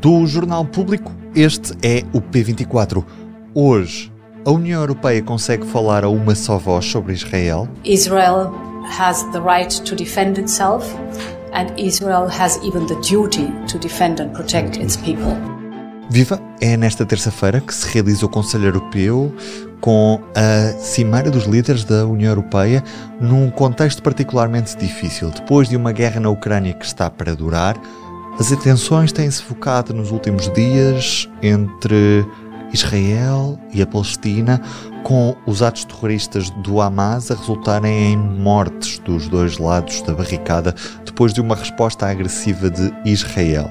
Do Jornal Público, este é o P24. Hoje, a União Europeia consegue falar a uma só voz sobre Israel? Israel has the right to defend itself and Israel has even the duty to defend and protect its people. Viva! É nesta terça-feira que se realiza o Conselho Europeu com a Cimeira dos Líderes da União Europeia num contexto particularmente difícil. Depois de uma guerra na Ucrânia que está para durar, as atenções têm-se focado nos últimos dias entre Israel e a Palestina, com os atos terroristas do Hamas a resultarem em mortes dos dois lados da barricada depois de uma resposta agressiva de Israel.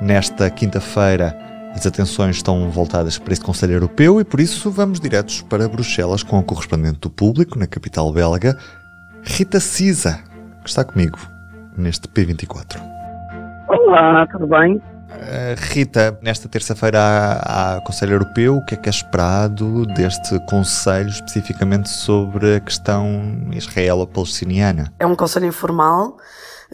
Nesta quinta-feira, as atenções estão voltadas para este Conselho Europeu e por isso vamos diretos para Bruxelas com a correspondente do público na capital belga, Rita Cisa, que está comigo neste P24. Olá, tudo bem? Uh, Rita, nesta terça-feira há, há Conselho Europeu. O que é que é esperado deste Conselho, especificamente sobre a questão israelo-palestiniana? É um Conselho informal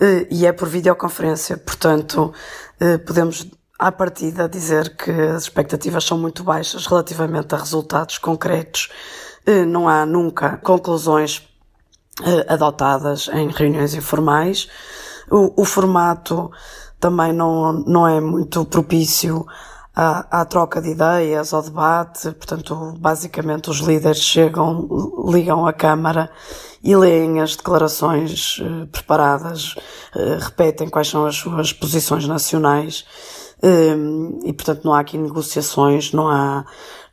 uh, e é por videoconferência, portanto, uh, podemos à partida dizer que as expectativas são muito baixas relativamente a resultados concretos. Não há nunca conclusões adotadas em reuniões informais. O, o formato também não, não é muito propício à, à, troca de ideias, ao debate. Portanto, basicamente os líderes chegam, ligam a Câmara e leem as declarações eh, preparadas, eh, repetem quais são as suas posições nacionais eh, e, portanto, não há aqui negociações, não há,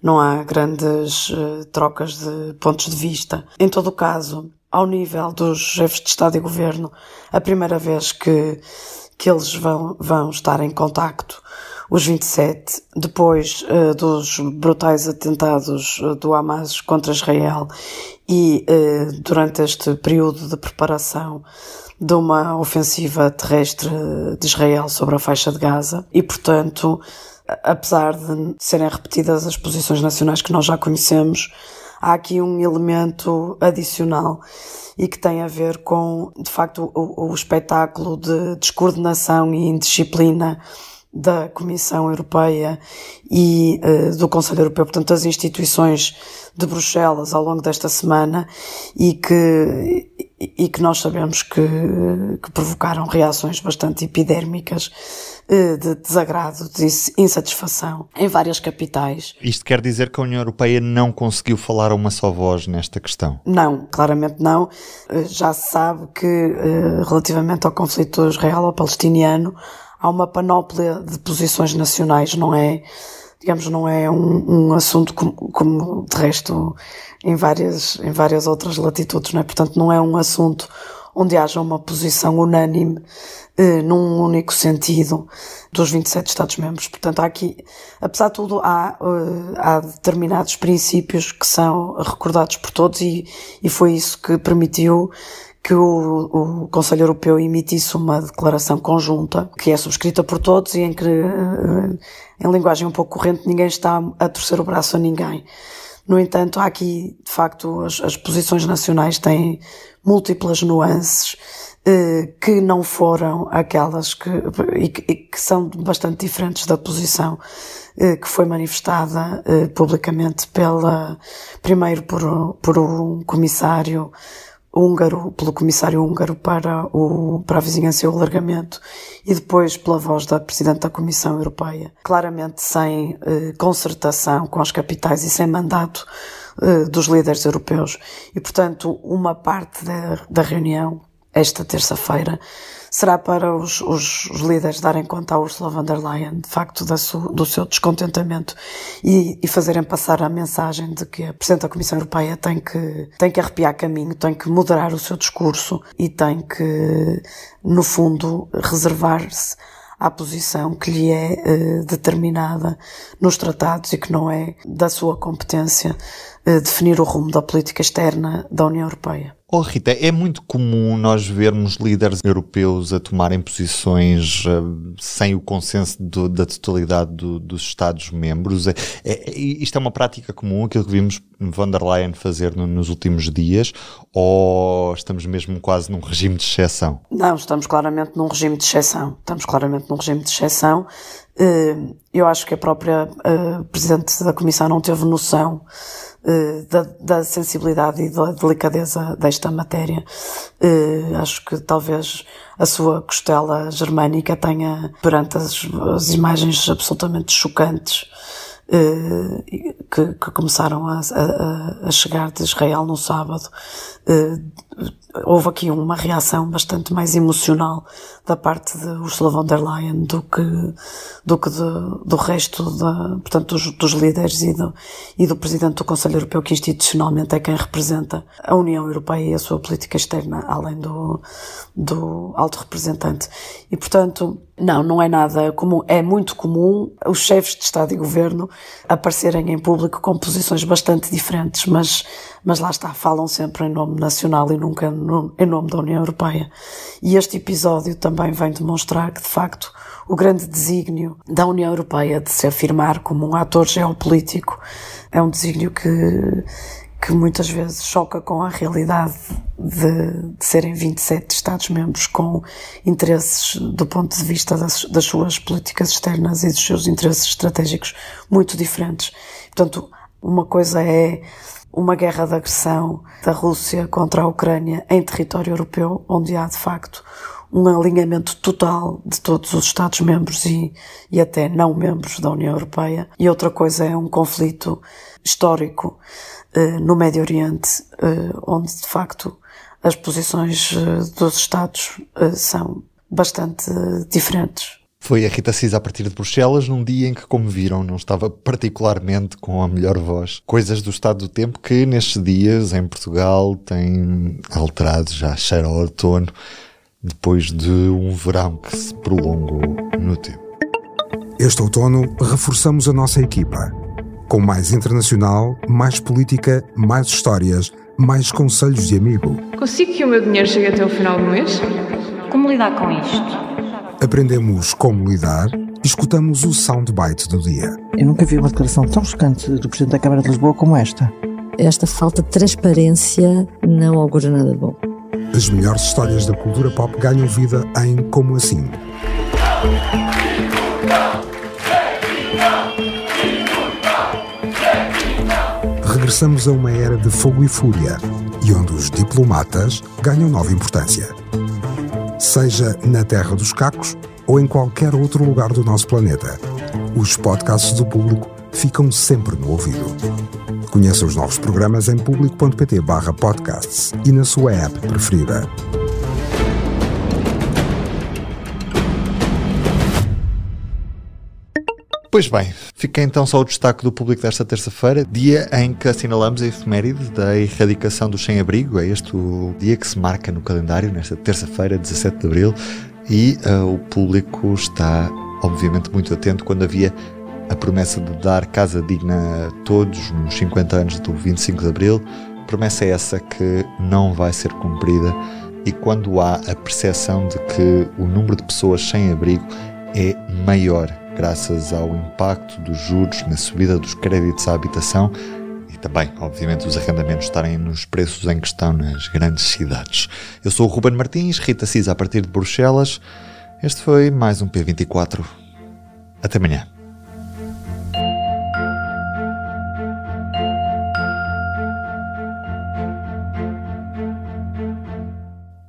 não há grandes eh, trocas de pontos de vista. Em todo o caso, ao nível dos chefes de Estado e Governo, a primeira vez que que eles vão, vão estar em contacto, os 27, depois uh, dos brutais atentados uh, do Hamas contra Israel e uh, durante este período de preparação de uma ofensiva terrestre de Israel sobre a faixa de Gaza. E, portanto, apesar de serem repetidas as posições nacionais que nós já conhecemos, há aqui um elemento adicional e que tem a ver com, de facto, o, o espetáculo de descoordenação e indisciplina da Comissão Europeia e uh, do Conselho Europeu, portanto, as instituições de Bruxelas ao longo desta semana e que, e que nós sabemos que, que provocaram reações bastante epidérmicas de desagrado, de insatisfação em várias capitais. Isto quer dizer que a União Europeia não conseguiu falar a uma só voz nesta questão? Não, claramente não. Uh, já se sabe que, relativamente ao conflito israelo-palestiniano, há uma panóplia de posições nacionais, não é, digamos, não é um, um assunto como, como, de resto em várias, em várias outras latitudes, não é? Portanto, não é um assunto onde haja uma posição unânime eh, num único sentido dos 27 Estados-membros. Portanto, há aqui, apesar de tudo, há, eh, há determinados princípios que são recordados por todos e, e foi isso que permitiu que o, o Conselho Europeu emitisse uma declaração conjunta, que é subscrita por todos e em que, eh, em linguagem um pouco corrente, ninguém está a torcer o braço a ninguém. No entanto, há aqui, de facto, as, as posições nacionais têm múltiplas nuances eh, que não foram aquelas que, e que, e que, são bastante diferentes da posição eh, que foi manifestada eh, publicamente pela, primeiro por, por um comissário húngaro, pelo comissário húngaro para, o, para a vizinhança e o alargamento, e depois pela voz da Presidente da Comissão Europeia. Claramente sem eh, concertação com as capitais e sem mandato eh, dos líderes europeus. E, portanto, uma parte da, da reunião, esta terça-feira, será para os, os, os, líderes darem conta à Ursula von der Leyen, de facto, su, do seu descontentamento e, e, fazerem passar a mensagem de que a Presidente da Comissão Europeia tem que, tem que arrepiar caminho, tem que moderar o seu discurso e tem que, no fundo, reservar-se à posição que lhe é eh, determinada nos tratados e que não é da sua competência eh, definir o rumo da política externa da União Europeia. Oh, Rita, é muito comum nós vermos líderes europeus a tomarem posições uh, sem o consenso do, da totalidade do, dos Estados-membros. É, é, isto é uma prática comum, aquilo que vimos von der Leyen fazer no, nos últimos dias, ou estamos mesmo quase num regime de exceção? Não, estamos claramente num regime de exceção. Estamos claramente num regime de exceção. Uh, eu acho que a própria uh, Presidente da Comissão não teve noção eh, da, da, sensibilidade e da delicadeza desta matéria. Acho que talvez a sua costela germânica tenha, perante as, as imagens absolutamente chocantes que, que, começaram a, a, a, chegar de Israel no sábado, houve aqui uma reação bastante mais emocional da parte de Ursula von der Leyen do que do que do resto da, portanto dos, dos líderes e do, e do presidente do Conselho Europeu que institucionalmente é quem representa a União Europeia e a sua política externa além do do alto representante e portanto não, não é nada comum. É muito comum os chefes de Estado e Governo aparecerem em público com posições bastante diferentes, mas, mas lá está, falam sempre em nome nacional e nunca no, em nome da União Europeia. E este episódio também vem demonstrar que, de facto, o grande desígnio da União Europeia de se afirmar como um ator geopolítico é um desígnio que que muitas vezes choca com a realidade de, de serem 27 Estados-membros com interesses do ponto de vista das, das, suas políticas externas e dos seus interesses estratégicos muito diferentes. Portanto, uma coisa é uma guerra de agressão da Rússia contra a Ucrânia em território europeu, onde há de facto um alinhamento total de todos os Estados-membros e, e até não membros da União Europeia. E outra coisa é um conflito histórico uh, no Médio Oriente, uh, onde de facto as posições uh, dos Estados são bastante diferentes. Foi a Rita Cis a partir de Bruxelas, num dia em que, como viram, não estava particularmente com a melhor voz. Coisas do estado do tempo que, nestes dias, em Portugal, têm alterado, já cheira ao outono, depois de um verão que se prolongou no tempo. Este outono, reforçamos a nossa equipa com mais internacional, mais política, mais histórias, mais conselhos de amigo. Consigo que o meu dinheiro chegue até o final do mês? Como lidar com isto? Aprendemos como lidar e escutamos o soundbite do dia. Eu nunca vi uma declaração tão chocante do Presidente da Câmara de Lisboa como esta. Esta falta de transparência não augura nada de bom. As melhores histórias da cultura pop ganham vida em Como Assim. regressamos a uma era de fogo e fúria e onde os diplomatas ganham nova importância. Seja na Terra dos Cacos ou em qualquer outro lugar do nosso planeta, os podcasts do público ficam sempre no ouvido. Conheça os novos programas em público.pt/podcasts e na sua app preferida. Pois bem, fica então só o destaque do público desta terça-feira, dia em que assinalamos a efeméride da erradicação do sem-abrigo. É este o dia que se marca no calendário, nesta terça-feira, 17 de abril, e uh, o público está, obviamente, muito atento quando havia a promessa de dar casa digna a todos nos 50 anos do 25 de abril. Promessa essa que não vai ser cumprida e quando há a percepção de que o número de pessoas sem abrigo é maior graças ao impacto dos juros na subida dos créditos à habitação e também, obviamente, os arrendamentos estarem nos preços em questão nas grandes cidades. Eu sou o Ruben Martins, Rita Cisa a partir de Bruxelas. Este foi mais um P24. Até amanhã.